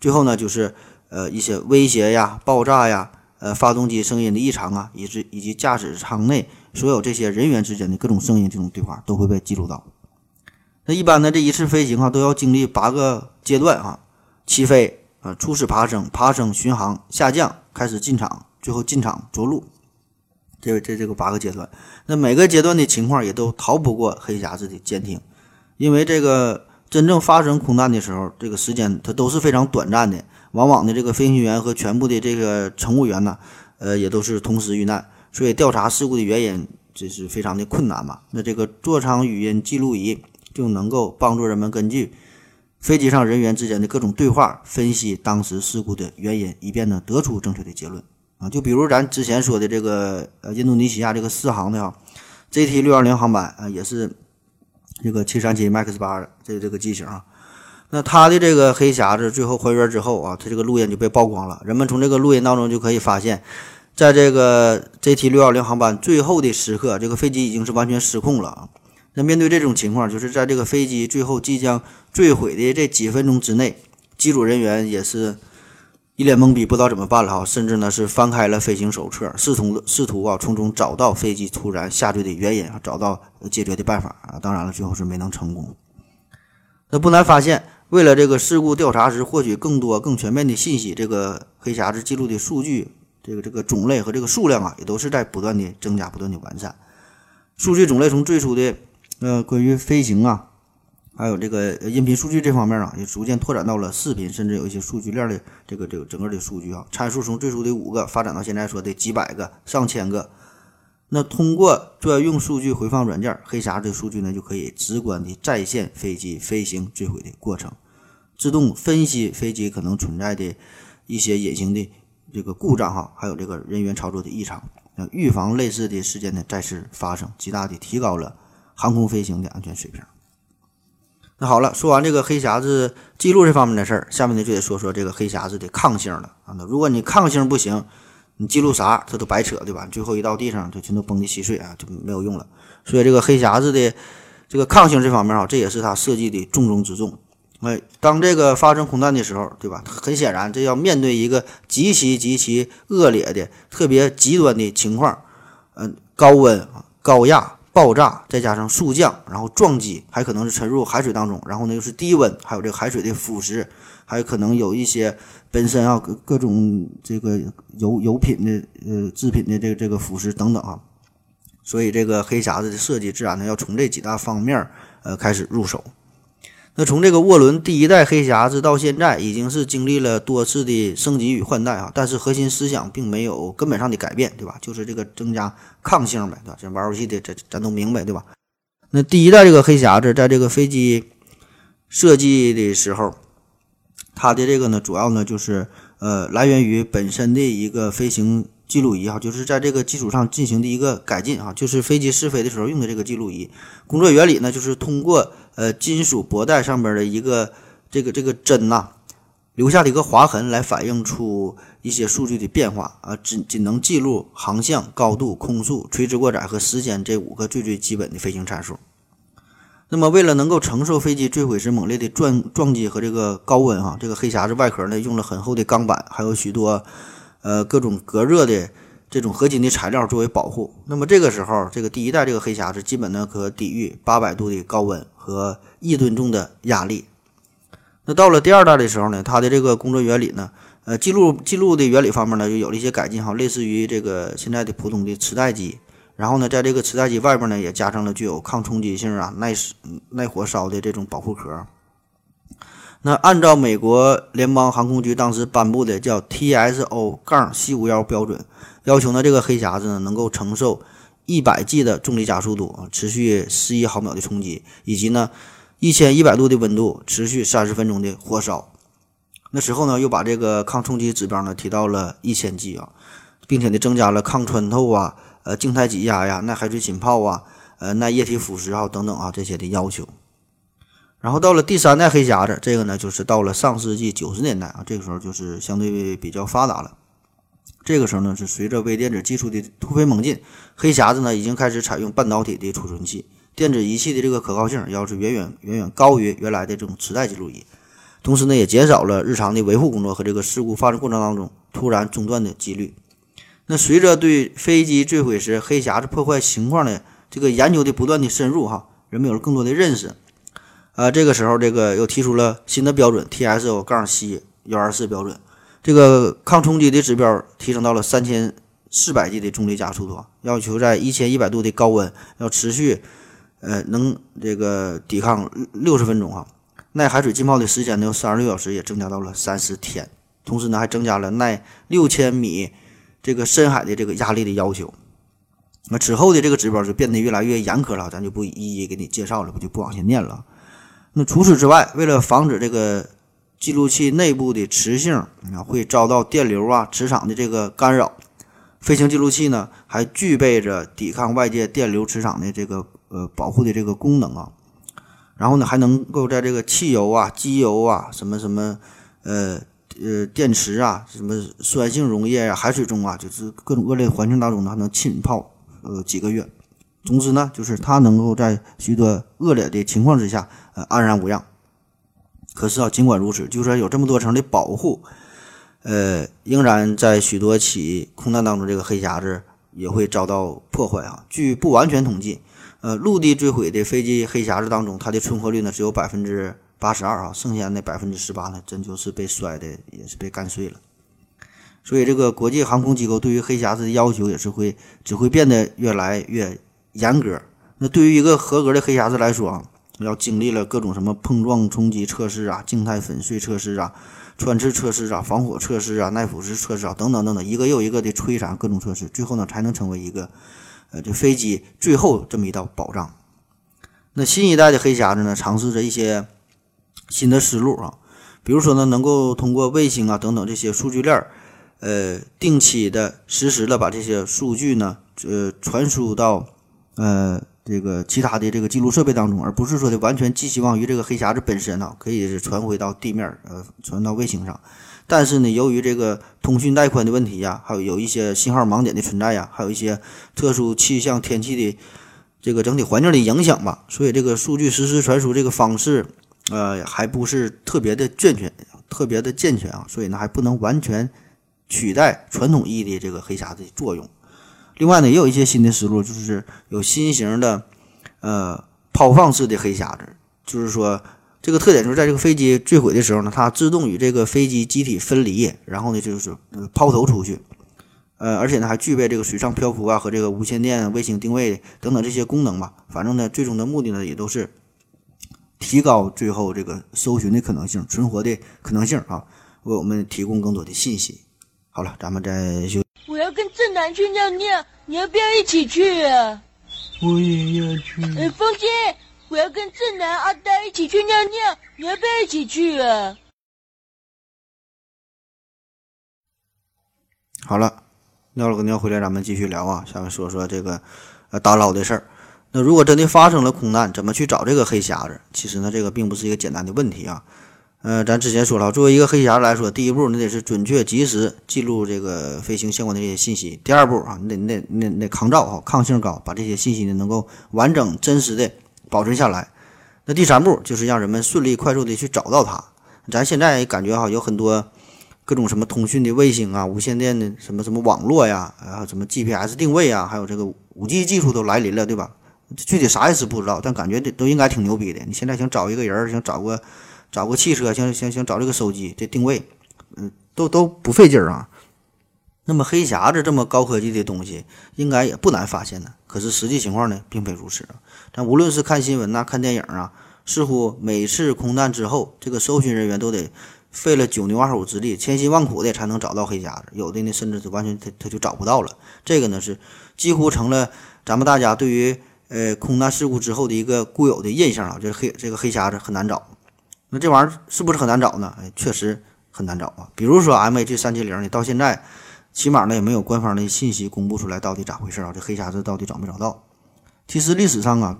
最后呢就是呃一些威胁呀、爆炸呀、呃发动机声音的异常啊，以及以及驾驶舱内所有这些人员之间的各种声音这种对话都会被记录到。那一般呢这一次飞行啊都要经历八个阶段啊，起飞啊，初始爬升、爬升、巡航、下降、开始进场。最后进场着陆，这这这个八个阶段，那每个阶段的情况也都逃不过黑匣子的监听，因为这个真正发生空难的时候，这个时间它都是非常短暂的，往往的这个飞行员和全部的这个乘务员呢，呃，也都是同时遇难，所以调查事故的原因这是非常的困难嘛。那这个座舱语音记录仪就能够帮助人们根据飞机上人员之间的各种对话，分析当时事故的原因，以便呢得出正确的结论。啊，就比如咱之前说的这个呃，印度尼西亚这个四航的啊，ZT 六二零航班啊，也是这个七三七 MAX 八这这个机型啊。那它的这个黑匣子最后还原之后啊，它这个录音就被曝光了。人们从这个录音当中就可以发现，在这个 ZT 六二零航班最后的时刻，这个飞机已经是完全失控了啊。那面对这种情况，就是在这个飞机最后即将坠毁的这几分钟之内，机组人员也是。一脸懵逼，不知道怎么办了哈，甚至呢是翻开了飞行手册，试图试图啊从中找到飞机突然下坠的原因啊，找到解决的办法啊。当然了，最后是没能成功。那不难发现，为了这个事故调查时获取更多更全面的信息，这个黑匣子记录的数据，这个这个种类和这个数量啊，也都是在不断的增加，不断的完善。数据种类从最初的呃关于飞行啊。还有这个音频数据这方面啊，也逐渐拓展到了视频，甚至有一些数据链的这个这个整个的数据啊，参数从最初的五个发展到现在说的几百个、上千个。那通过专用数据回放软件，黑匣子的数据呢，就可以直观的再现飞机飞行坠毁的过程，自动分析飞机可能存在的一些隐形的这个故障哈，还有这个人员操作的异常，那预防类似的事件的再次发生，极大的提高了航空飞行的安全水平。那好了，说完这个黑匣子记录这方面的事儿，下面呢就得说说这个黑匣子的抗性了啊。那如果你抗性不行，你记录啥它都白扯，对吧？最后一到地上就全都崩的稀碎啊，就没有用了。所以这个黑匣子的这个抗性这方面啊，这也是它设计的重中之重。哎，当这个发生空难的时候，对吧？很显然，这要面对一个极其极其恶劣的、特别极端的情况，嗯，高温、高压。爆炸，再加上速降，然后撞击，还可能是沉入海水当中。然后呢，又是低温，还有这个海水的腐蚀，还可能有一些本身啊各各种这个油油品的呃制品的这个这个腐蚀等等啊。所以这个黑匣子的设计，自然呢要从这几大方面呃开始入手。那从这个涡轮第一代黑匣子到现在，已经是经历了多次的升级与换代啊，但是核心思想并没有根本上的改变，对吧？就是这个增加抗性呗，对吧？这玩游戏的，这咱都明白，对吧？那第一代这个黑匣子，在这个飞机设计的时候，它的这个呢，主要呢就是呃，来源于本身的一个飞行记录仪哈，就是在这个基础上进行的一个改进啊，就是飞机试飞的时候用的这个记录仪。工作原理呢，就是通过呃金属箔带上边的一个这个这个针呐。留下的一个划痕来反映出一些数据的变化啊，只仅能记录航向、高度、空速、垂直过载和时间这五个最最基本的飞行参数。那么，为了能够承受飞机坠毁时猛烈的撞撞击和这个高温哈，这个黑匣子外壳呢用了很厚的钢板，还有许多呃各种隔热的这种合金的材料作为保护。那么这个时候，这个第一代这个黑匣子基本呢可抵御八百度的高温和一吨重的压力。那到了第二代的时候呢，它的这个工作原理呢，呃，记录记录的原理方面呢，就有了一些改进哈，类似于这个现在的普通的磁带机。然后呢，在这个磁带机外边呢，也加上了具有抗冲击性啊、耐耐火烧的这种保护壳。那按照美国联邦航空局当时颁布的叫 TSO 杠 C 五幺标准，要求呢，这个黑匣子呢能够承受一百 G 的重力加速度啊，持续十一毫秒的冲击，以及呢。一千一百度的温度，持续三十分钟的火烧。那时候呢，又把这个抗冲击指标呢提到了一千 G 啊，并且呢增加了抗穿透啊、呃静态挤压呀、耐海水浸泡啊、呃耐液体腐蚀啊等等啊这些的要求。然后到了第三代黑匣子，这个呢就是到了上世纪九十年代啊，这个时候就是相对比较发达了。这个时候呢，是随着微电子技术的突飞猛进，黑匣子呢已经开始采用半导体的储存器。电子仪器的这个可靠性要是远远远远高于原来的这种磁带记录仪，同时呢也减少了日常的维护工作和这个事故发生过程当中突然中断的几率。那随着对飞机坠毁时黑匣子破坏情况的这个研究的不断的深入，哈，人们有了更多的认识。啊，这个时候这个又提出了新的标准 TSO 杠 C 幺二四标准，这个抗冲击的指标提升到了三千四百 G 的重力加速度，要求在一千一百度的高温要持续。呃，能这个抵抗六十分钟啊，耐海水浸泡的时间呢，由三十六小时也增加到了三十天。同时呢，还增加了耐六千米这个深海的这个压力的要求。那之后的这个指标就变得越来越严苛了，咱就不一一给你介绍了，不就不往下念了。那除此之外，为了防止这个记录器内部的磁性啊会遭到电流啊、磁场的这个干扰，飞行记录器呢还具备着抵抗外界电流、磁场的这个。呃，保护的这个功能啊，然后呢，还能够在这个汽油啊、机油啊、什么什么呃呃电池啊、什么酸性溶液啊、海水中啊，就是各种恶劣环境当中呢，还能浸泡呃几个月。总之呢，就是它能够在许多恶劣的情况之下呃安然无恙。可是啊，尽管如此，就算有这么多层的保护，呃，仍然在许多起空难当中，这个黑匣子也会遭到破坏啊。据不完全统计。呃，陆地坠毁的飞机黑匣子当中，它的存活率呢只有百分之八十二啊，剩下那百分之十八呢，真就是被摔的，也是被干碎了。所以，这个国际航空机构对于黑匣子的要求也是会只会变得越来越严格。那对于一个合格的黑匣子来说啊，要经历了各种什么碰撞冲击测试啊、静态粉碎测试啊、穿刺测试啊、防火测试啊、耐腐蚀测试啊等等等等，一个又一个的摧残各种测试，最后呢，才能成为一个。呃，这飞机最后这么一道保障。那新一代的黑匣子呢，尝试着一些新的思路啊，比如说呢，能够通过卫星啊等等这些数据链，呃，定期的实时的把这些数据呢，呃，传输到呃这个其他的这个记录设备当中，而不是说的完全寄希望于这个黑匣子本身呢，可以是传回到地面，呃，传到卫星上。但是呢，由于这个通讯带宽的问题呀，还有有一些信号盲点的存在呀，还有一些特殊气象天气的这个整体环境的影响吧，所以这个数据实时传输这个方式，呃，还不是特别的健全，特别的健全啊，所以呢，还不能完全取代传统意义的这个黑匣子的作用。另外呢，也有一些新的思路，就是有新型的呃抛放式的黑匣子，就是说。这个特点就是在这个飞机坠毁的时候呢，它自动与这个飞机机体分离，然后呢就是抛投出去，呃，而且呢还具备这个水上漂浮啊和这个无线电卫星定位等等这些功能吧。反正呢，最终的目的呢也都是提高最后这个搜寻的可能性、存活的可能性啊，为我们提供更多的信息。好了，咱们再休。我要跟正南去尿尿，你要不要一起去啊？我也要去。呃，风姐。我要跟正南、阿呆一起去尿尿，你要不要一起去啊？好了，尿了个尿回来，咱们继续聊啊。下面说说这个呃打捞的事儿。那如果真的发生了空难，怎么去找这个黑匣子？其实呢，这个并不是一个简单的问题啊。呃，咱之前说了，作为一个黑匣来说，第一步你得是准确及时记录这个飞行相关的这些信息。第二步啊，你得你得你得得抗造哈，抗性高，把这些信息呢能够完整真实的保存下来。那第三步就是让人们顺利快速的去找到它。咱现在感觉哈，有很多各种什么通讯的卫星啊、无线电的什么什么网络呀，然后什么 GPS 定位啊，还有这个五 G 技术都来临了，对吧？具体啥意思不知道，但感觉这都应该挺牛逼的。你现在想找一个人，想找个。找个汽车，想想想找这个手机这定位，嗯，都都不费劲儿啊。那么黑匣子这么高科技的东西，应该也不难发现呢。可是实际情况呢，并非如此啊。但无论是看新闻呐，看电影啊，似乎每次空难之后，这个搜寻人员都得费了九牛二虎之力，千辛万苦的才能找到黑匣子。有的呢，甚至是完全他他就找不到了。这个呢，是几乎成了咱们大家对于呃空难事故之后的一个固有的印象啊，就是黑这个黑匣子很难找。那这玩意儿是不是很难找呢？哎，确实很难找啊。比如说 MH 三七零你，到现在起码呢也没有官方的信息公布出来，到底咋回事啊？这黑匣子到底找没找到？其实历史上啊，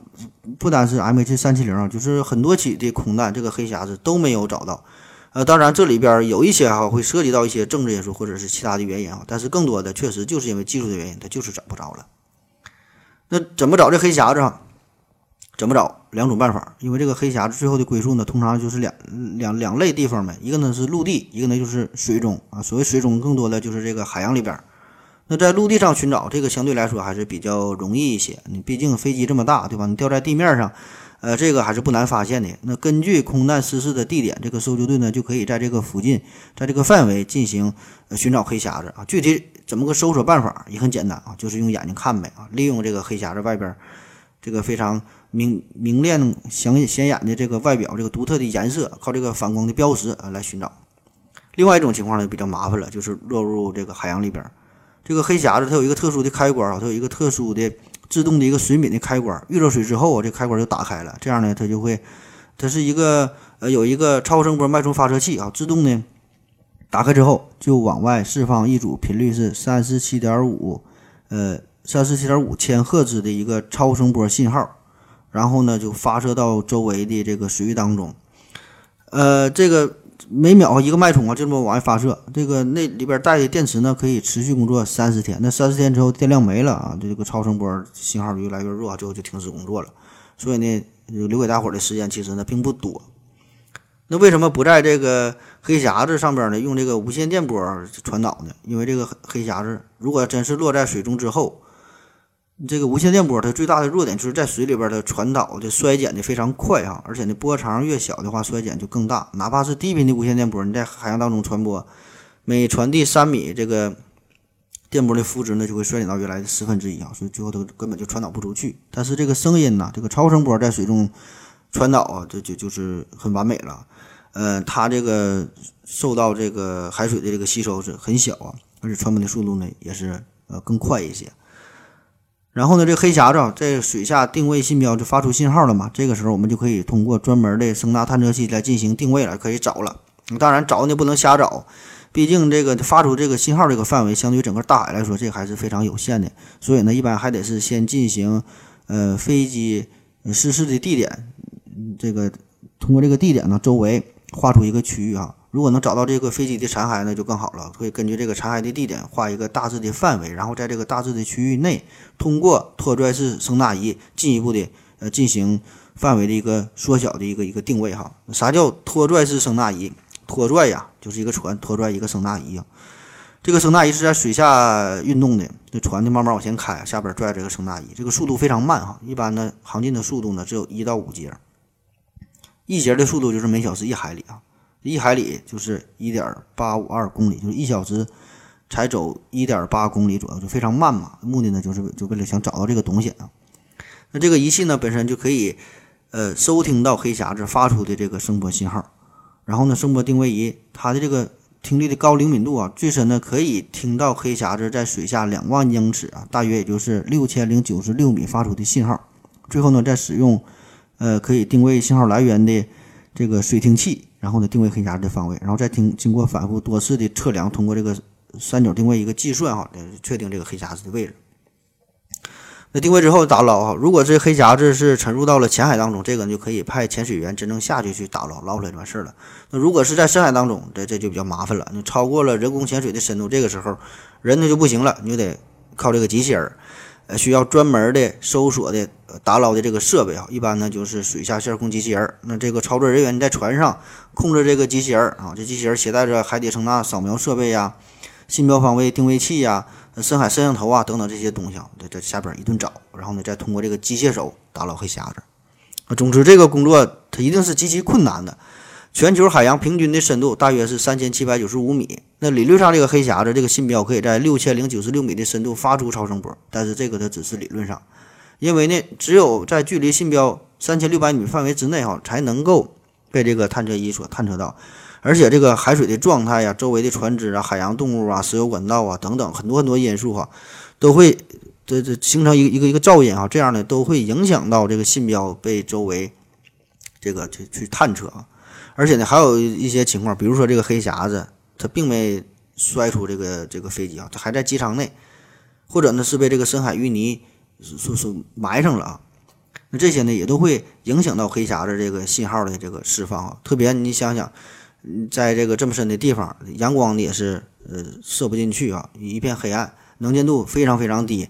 不单是 MH 三七零啊，就是很多起的空难，这个黑匣子都没有找到。呃，当然这里边有一些哈会涉及到一些政治因素或者是其他的原因啊，但是更多的确实就是因为技术的原因，它就是找不着了。那怎么找这黑匣子？怎么找？两种办法，因为这个黑匣子最后的归宿呢，通常就是两两两类地方呗，一个呢是陆地，一个呢就是水中啊。所谓水中，更多的就是这个海洋里边。那在陆地上寻找，这个相对来说还是比较容易一些。你毕竟飞机这么大，对吧？你掉在地面上，呃，这个还是不难发现的。那根据空难失事的地点，这个搜救队呢就可以在这个附近，在这个范围进行寻找黑匣子啊。具体怎么个搜索办法也很简单啊，就是用眼睛看呗啊，利用这个黑匣子外边这个非常。明明亮、显显眼的这个外表，这个独特的颜色，靠这个反光的标识啊来寻找。另外一种情况呢，比较麻烦了，就是落入这个海洋里边。这个黑匣子它有一个特殊的开关啊，它有一个特殊的自动的一个水敏的开关。遇到水之后啊，这开关就打开了。这样呢，它就会，它是一个呃有一个超声波脉冲发射器啊，自动呢打开之后就往外释放一组频率是三十七点五呃三十七点五千赫兹的一个超声波信号。然后呢，就发射到周围的这个水域当中，呃，这个每秒一个脉冲啊，就这么往外发射。这个那里边带的电池呢，可以持续工作三十天。那三十天之后，电量没了啊，这个超声波信号越来越弱，最后就停止工作了。所以呢，留给大伙的时间其实呢并不多。那为什么不在这个黑匣子上边呢？用这个无线电波传导呢？因为这个黑匣子如果真是落在水中之后，这个无线电波它最大的弱点就是在水里边的传导的衰减的非常快啊，而且呢波长越小的话衰减就更大。哪怕是低频的无线电波，你在海洋当中传播，每传递三米，这个电波的幅值呢就会衰减到原来的十分之一啊，所以最后都根本就传导不出去。但是这个声音呢，这个超声波在水中传导啊，这就就是很完美了。呃，它这个受到这个海水的这个吸收是很小啊，而且传播的速度呢也是呃更快一些。然后呢，这黑匣子在水下定位信标就发出信号了嘛？这个时候我们就可以通过专门的声呐探测器来进行定位了，可以找了。当然找呢不能瞎找，毕竟这个发出这个信号这个范围相对于整个大海来说，这还是非常有限的。所以呢，一般还得是先进行呃飞机失事的地点，这个通过这个地点呢周围画出一个区域啊。如果能找到这个飞机的残骸呢，就更好了。会根据这个残骸的地点画一个大致的范围，然后在这个大致的区域内，通过拖拽式声纳仪进一步的呃进行范围的一个缩小的一个一个定位哈。啥叫拖拽式声纳仪？拖拽呀，就是一个船拖拽一个声纳仪啊。这个声纳仪是在水下运动的，这船就慢慢往前开，下边拽这个声纳仪，这个速度非常慢哈。一般呢航进的速度呢只有一到五节，一节的速度就是每小时一海里啊。一海里就是一点八五二公里，就是一小时才走一点八公里左右，就非常慢嘛。目的呢，就是就为了想找到这个东西啊。那这个仪器呢，本身就可以呃收听到黑匣子发出的这个声波信号。然后呢，声波定位仪它的这个听力的高灵敏度啊，最深呢可以听到黑匣子在水下两万英尺啊，大约也就是六千零九十六米发出的信号。最后呢，再使用呃可以定位信号来源的这个水听器。然后呢，定位黑匣子的方位，然后再经经过反复多次的测量，通过这个三角定位一个计算哈，确定这个黑匣子的位置。那定位之后打捞哈，如果这黑匣子是沉入到了浅海当中，这个就可以派潜水员真正下去去打捞，捞出来就完事儿了。那如果是在深海当中，这这就比较麻烦了。你超过了人工潜水的深度，这个时候人呢就不行了，你就得靠这个机器人，呃，需要专门的搜索的打捞的这个设备啊。一般呢就是水下线控机器人。那这个操作人员在船上控制这个机器人啊，这机器人携带着海底声呐扫描设备呀、信标方位定位器呀。深海摄像头啊，等等这些东西啊，在在下边一顿找，然后呢，再通过这个机械手打捞黑匣子。总之这个工作它一定是极其困难的。全球海洋平均的深度大约是三千七百九十五米，那理论上这个黑匣子这个信标可以在六千零九十六米的深度发出超声波，但是这个它只是理论上，因为呢，只有在距离信标三千六百米范围之内哈，才能够被这个探测仪所探测到。而且这个海水的状态呀，周围的船只啊、海洋动物啊、石油管道啊等等很多很多因素哈，都会这这形成一个一个一个噪音啊，这样呢都会影响到这个信标被周围这个去去探测啊。而且呢还有一些情况，比如说这个黑匣子它并没摔出这个这个飞机啊，它还在机舱内，或者呢是被这个深海淤泥所所埋上了啊。那这些呢也都会影响到黑匣子这个信号的这个释放啊。特别你想想。在这个这么深的地方，阳光也是呃射不进去啊，一片黑暗，能见度非常非常低。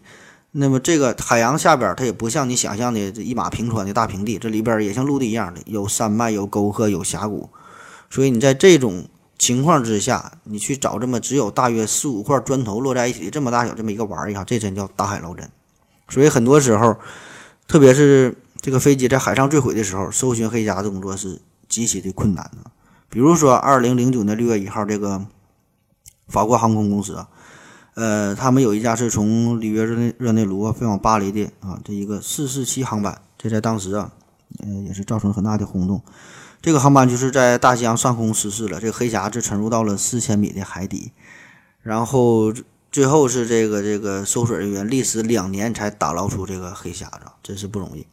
那么这个海洋下边，它也不像你想象的这一马平川的大平地，这里边也像陆地一样的有山脉、有沟壑、有峡谷。所以你在这种情况之下，你去找这么只有大约四五块砖头落在一起这么大小这么一个玩意儿，这真叫大海捞针。所以很多时候，特别是这个飞机在海上坠毁的时候，搜寻黑匣子工作是极其的困难的。比如说，二零零九年六月一号，这个法国航空公司啊，呃，他们有一架是从里约热内热内卢飞往巴黎的啊，这一个四四七航班，这在当时啊，嗯，也是造成很大的轰动。这个航班就是在大西洋上空失事了，这个黑匣子沉入到了四千米的海底，然后最后是这个这个搜索人员历时两年才打捞出这个黑匣子，真是不容易。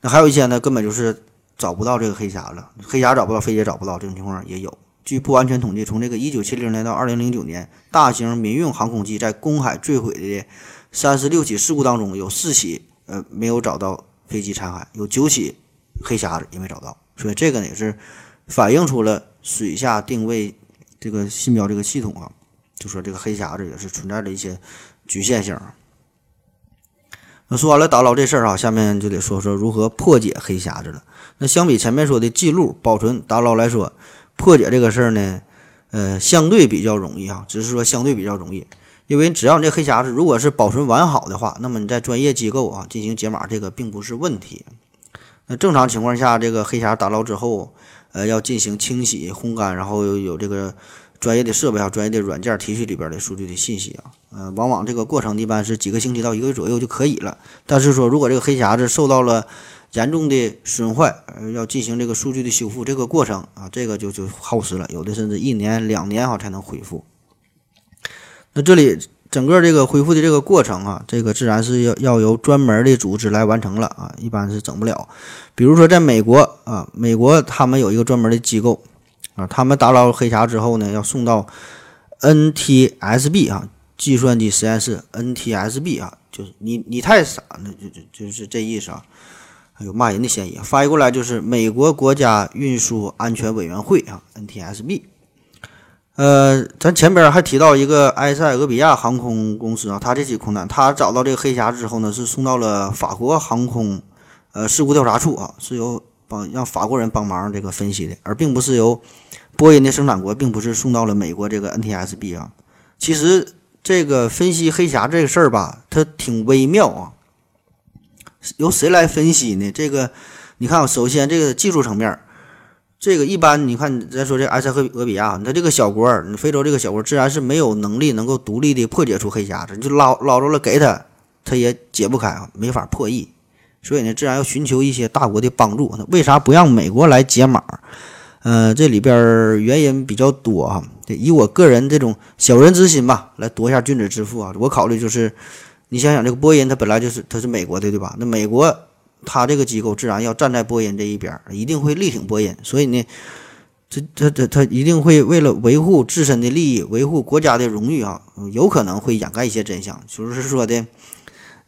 那还有一些呢，根本就是。找不到这个黑匣子，黑匣找不到，飞机找不到，这种情况也有。据不完全统计，从这个一九七零年到二零零九年，大型民用航空器在公海坠毁的三十六起事故当中，有四起呃没有找到飞机残骸，有九起黑匣子也没找到。所以这个呢也是反映出了水下定位这个信标这个系统啊，就说这个黑匣子也是存在着一些局限性。那说完了打捞这事儿啊，下面就得说说如何破解黑匣子了。那相比前面说的记录、保存、打捞来说，破解这个事儿呢，呃，相对比较容易啊，只是说相对比较容易，因为只要你这黑匣子如果是保存完好的话，那么你在专业机构啊进行解码，这个并不是问题。那正常情况下，这个黑匣打捞之后，呃，要进行清洗、烘干，然后有这个。专业的设备啊，专业的软件提取里边的数据的信息啊，呃，往往这个过程一般是几个星期到一个月左右就可以了。但是说，如果这个黑匣子受到了严重的损坏，呃，要进行这个数据的修复，这个过程啊，这个就就耗时了，有的甚至一年两年哈才能恢复。那这里整个这个恢复的这个过程啊，这个自然是要要由专门的组织来完成了啊，一般是整不了。比如说在美国啊，美国他们有一个专门的机构。啊，他们打捞黑匣之后呢，要送到 NTSB 啊，计算机实验室 NTSB 啊，就是你你太傻，那就就就是这意思啊，有骂人的嫌疑。翻译过来就是美国国家运输安全委员会啊，NTSB。呃，咱前边还提到一个埃塞俄比亚航空公司啊，他这起空难，他找到这个黑匣子之后呢，是送到了法国航空呃事故调查处啊，是由帮让法国人帮忙这个分析的，而并不是由。波音的生产国并不是送到了美国这个 NTSB 啊，其实这个分析黑匣这个事儿吧，它挺微妙啊。由谁来分析呢？这个你看，首先这个技术层面，这个一般你看，咱说这埃塞俄比亚，它这个小国，你非洲这个小国，自然是没有能力能够独立的破解出黑匣子，你就捞捞着了给他，他也解不开啊，没法破译，所以呢，自然要寻求一些大国的帮助。那为啥不让美国来解码？呃，这里边原因比较多哈。以我个人这种小人之心吧，来夺一下君子之腹啊。我考虑就是，你想想这个波音，它本来就是它是美国的，对吧？那美国它这个机构自然要站在波音这一边，一定会力挺波音。所以呢，这这这他一定会为了维护自身的利益，维护国家的荣誉啊，有可能会掩盖一些真相，就是说的，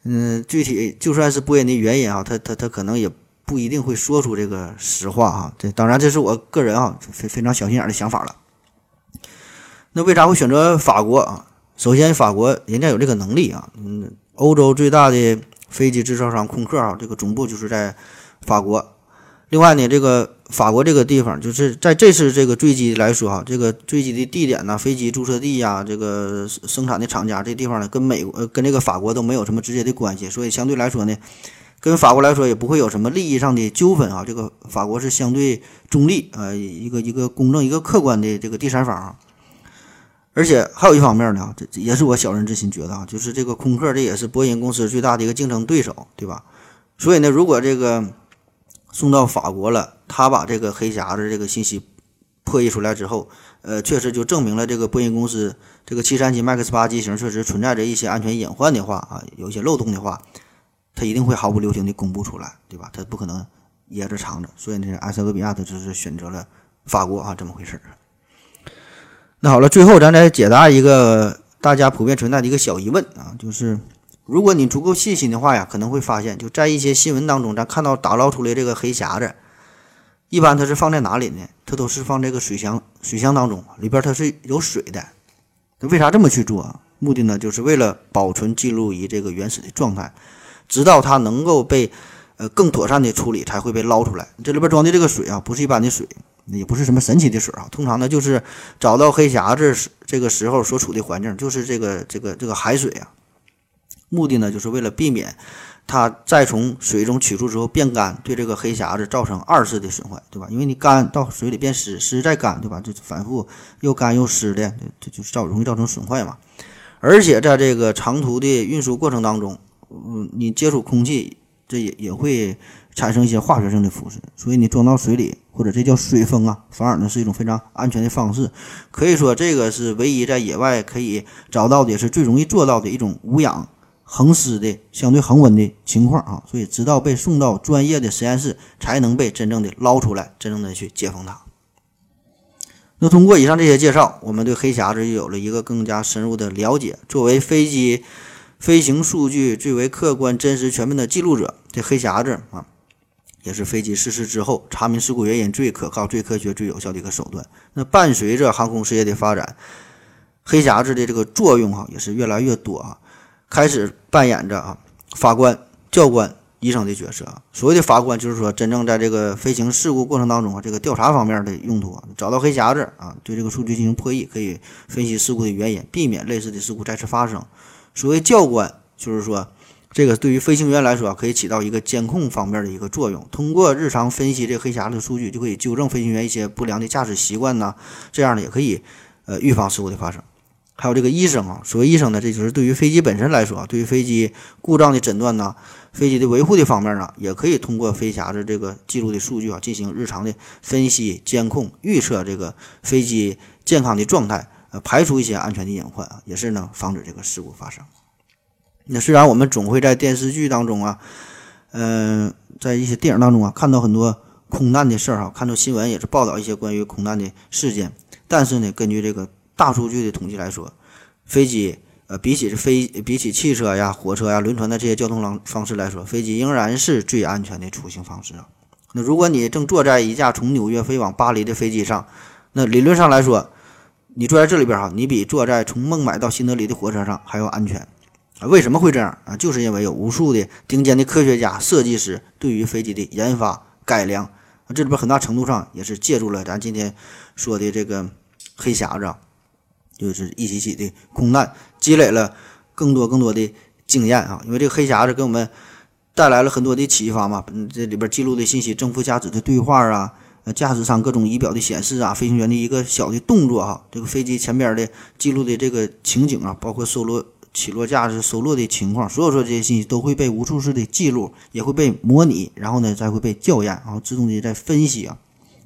嗯，具体就算是播音的原因啊，他他他可能也不一定会说出这个实话啊。这当然这是我个人啊非非常小心眼的想法了。那为啥会选择法国啊？首先，法国人家有这个能力啊，嗯，欧洲最大的飞机制造商空客啊，这个总部就是在法国。另外呢，这个法国这个地方，就是在这次这个坠机来说哈，这个坠机的地点呢，飞机注册地呀，这个生产的厂家这地方呢，跟美国呃跟这个法国都没有什么直接的关系，所以相对来说呢，跟法国来说也不会有什么利益上的纠纷啊。这个法国是相对中立啊，一个一个公正、一个客观的这个第三方啊。而且还有一方面呢，这也是我小人之心觉得啊，就是这个空客这也是波音公司最大的一个竞争对手，对吧？所以呢，如果这个送到法国了，他把这个黑匣子这个信息破译出来之后，呃，确实就证明了这个波音公司这个七三七 MAX 八机型确实存在着一些安全隐患的话啊，有一些漏洞的话，他一定会毫不留情的公布出来，对吧？他不可能掖着藏着。所以呢，埃塞俄比亚他就是选择了法国啊，这么回事。那好了，最后咱再解答一个大家普遍存在的一个小疑问啊，就是如果你足够细心的话呀，可能会发现，就在一些新闻当中，咱看到打捞出来这个黑匣子，一般它是放在哪里呢？它都是放这个水箱，水箱当中里边它是有水的。那为啥这么去做啊？目的呢，就是为了保存记录仪这个原始的状态，直到它能够被呃更妥善的处理，才会被捞出来。这里边装的这个水啊，不是一般的水。也不是什么神奇的水啊，通常呢就是找到黑匣子时这个时候所处的环境就是这个这个这个海水啊，目的呢就是为了避免它再从水中取出之后变干，对这个黑匣子造成二次的损坏，对吧？因为你干到水里变湿，湿再干，对吧？就反复又干又湿的，这就造容易造成损坏嘛。而且在这个长途的运输过程当中，嗯，你接触空气，这也也会。产生一些化学性的腐蚀，所以你装到水里或者这叫水封啊，反而呢是一种非常安全的方式。可以说，这个是唯一在野外可以找到的，也是最容易做到的一种无氧恒湿的相对恒温的情况啊。所以，直到被送到专业的实验室，才能被真正的捞出来，真正的去解封它。那通过以上这些介绍，我们对黑匣子又有了一个更加深入的了解。作为飞机飞行数据最为客观、真实、全面的记录者，这黑匣子啊。也是飞机失事之后查明事故原因最可靠、最科学、最有效的一个手段。那伴随着航空事业的发展，黑匣子的这个作用哈也是越来越多啊，开始扮演着啊法官、教官、医生的角色。所谓的法官，就是说真正在这个飞行事故过程当中啊，这个调查方面的用途，找到黑匣子啊，对这个数据进行破译，可以分析事故的原因，避免类似的事故再次发生。所谓教官，就是说。这个对于飞行员来说，可以起到一个监控方面的一个作用。通过日常分析这黑匣子数据，就可以纠正飞行员一些不良的驾驶习惯呐。这样呢，也可以呃预防事故的发生。还有这个医生啊，所谓医生呢，这就是对于飞机本身来说，对于飞机故障的诊断呢，飞机的维护的方面呢，也可以通过飞匣子这个记录的数据啊，进行日常的分析、监控、预测这个飞机健康的状态，呃，排除一些安全的隐患啊，也是呢防止这个事故发生。那虽然我们总会在电视剧当中啊，嗯，在一些电影当中啊看到很多空难的事儿哈，看到新闻也是报道一些关于空难的事件，但是呢，根据这个大数据的统计来说，飞机呃比起飞比起汽车呀、火车呀、轮船的这些交通方方式来说，飞机仍然是最安全的出行方式啊。那如果你正坐在一架从纽约飞往巴黎的飞机上，那理论上来说，你坐在这里边哈，你比坐在从孟买到新德里的火车上还要安全。啊，为什么会这样啊？就是因为有无数的顶尖的科学家、设计师对于飞机的研发改良，这里边很大程度上也是借助了咱今天说的这个黑匣子，就是一起起的空难，积累了更多更多的经验啊。因为这个黑匣子给我们带来了很多的启发嘛，这里边记录的信息，正负驾驶的对话啊，呃，驾驶舱各种仪表的显示啊，飞行员的一个小的动作啊，这个飞机前边的记录的这个情景啊，包括收落。起落架是收落的情况，所有说这些信息都会被无数次的记录，也会被模拟，然后呢再会被校验，然后自动的在分析啊，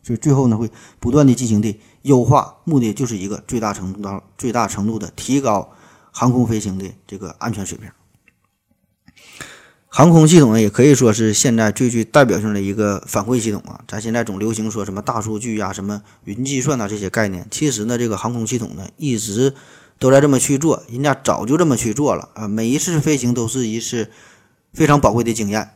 所以最后呢会不断的进行的优化，目的就是一个最大程度到最大程度的提高航空飞行的这个安全水平。航空系统呢，也可以说是现在最具代表性的一个反馈系统啊。咱现在总流行说什么大数据呀、什么云计算呐这些概念，其实呢，这个航空系统呢一直都在这么去做，人家早就这么去做了啊。每一次飞行都是一次非常宝贵的经验。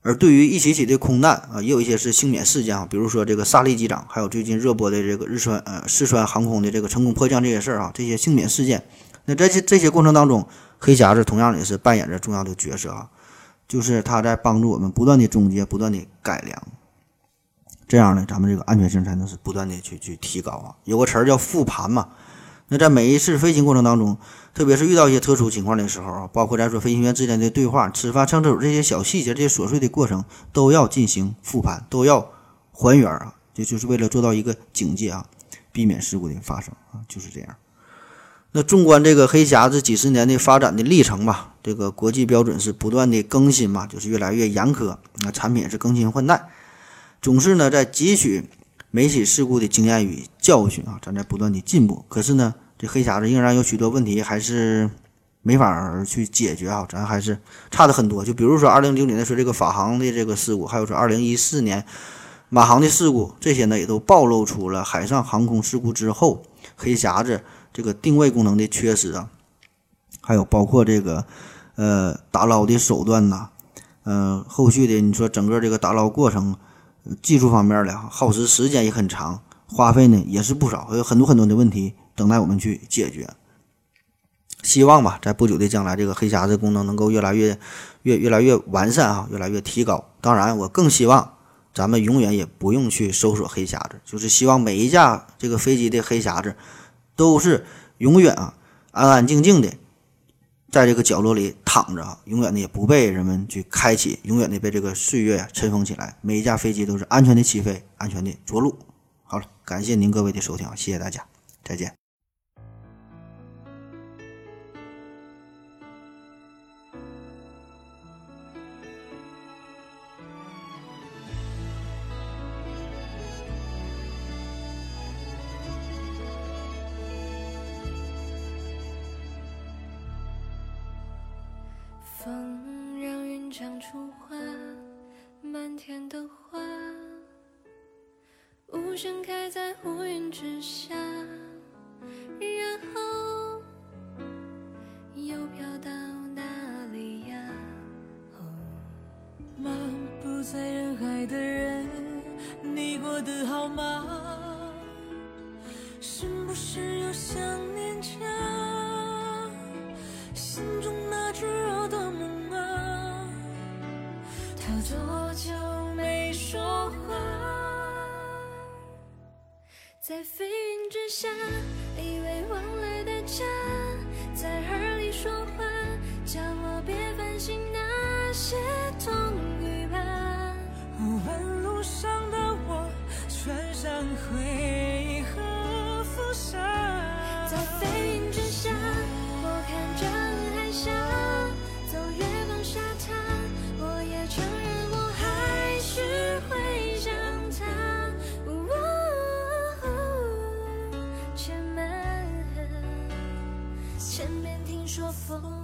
而对于一起起的空难啊，也有一些是幸免事件啊，比如说这个萨利机长，还有最近热播的这个日川呃四川航空的这个成功迫降这些事儿啊，这些幸免事件。那在这这些过程当中，黑匣子同样也是扮演着重要的角色啊。就是他在帮助我们不断的总结、不断的改良，这样呢，咱们这个安全性才能是不断的去去提高啊。有个词儿叫复盘嘛。那在每一次飞行过程当中，特别是遇到一些特殊情况的时候啊，包括咱说飞行员之间的对话、吃饭、上厕所这些小细节、这些琐碎的过程，都要进行复盘，都要还原啊，就就是为了做到一个警戒啊，避免事故的发生啊，就是这样。那纵观这个黑匣子几十年的发展的历程吧，这个国际标准是不断的更新嘛，就是越来越严苛，那产品是更新换代，总是呢在汲取每起事故的经验与教训啊，咱在不断的进步。可是呢，这黑匣子仍然有许多问题还是没法去解决啊，咱还是差的很多。就比如说二零零九年的时候这个法航的这个事故，还有说二零一四年马航的事故，这些呢也都暴露出了海上航空事故之后黑匣子。这个定位功能的缺失啊，还有包括这个呃打捞的手段呐，嗯，后续的你说整个这个打捞过程，技术方面的耗时时间也很长，花费呢也是不少，还有很多很多的问题等待我们去解决。希望吧，在不久的将来，这个黑匣子功能能够越来越越越来越完善啊，越来越提高。当然，我更希望咱们永远也不用去搜索黑匣子，就是希望每一架这个飞机的黑匣子。都是永远啊，安安静静的，在这个角落里躺着，永远的也不被人们去开启，永远的被这个岁月尘封起来。每一架飞机都是安全的起飞，安全的着陆。好了，感谢您各位的收听，谢谢大家，再见。长出花，满天的花，无声开在乌云之下，然后又飘到哪里呀？漫步在人海的人，你过得好吗？是不是又想念家？心中那炙热的梦，他多久没说话？在飞云之下，以为忘了的家，在耳里说话，叫我别烦心那些痛与怕。半路上的我，穿上回忆和风沙，说风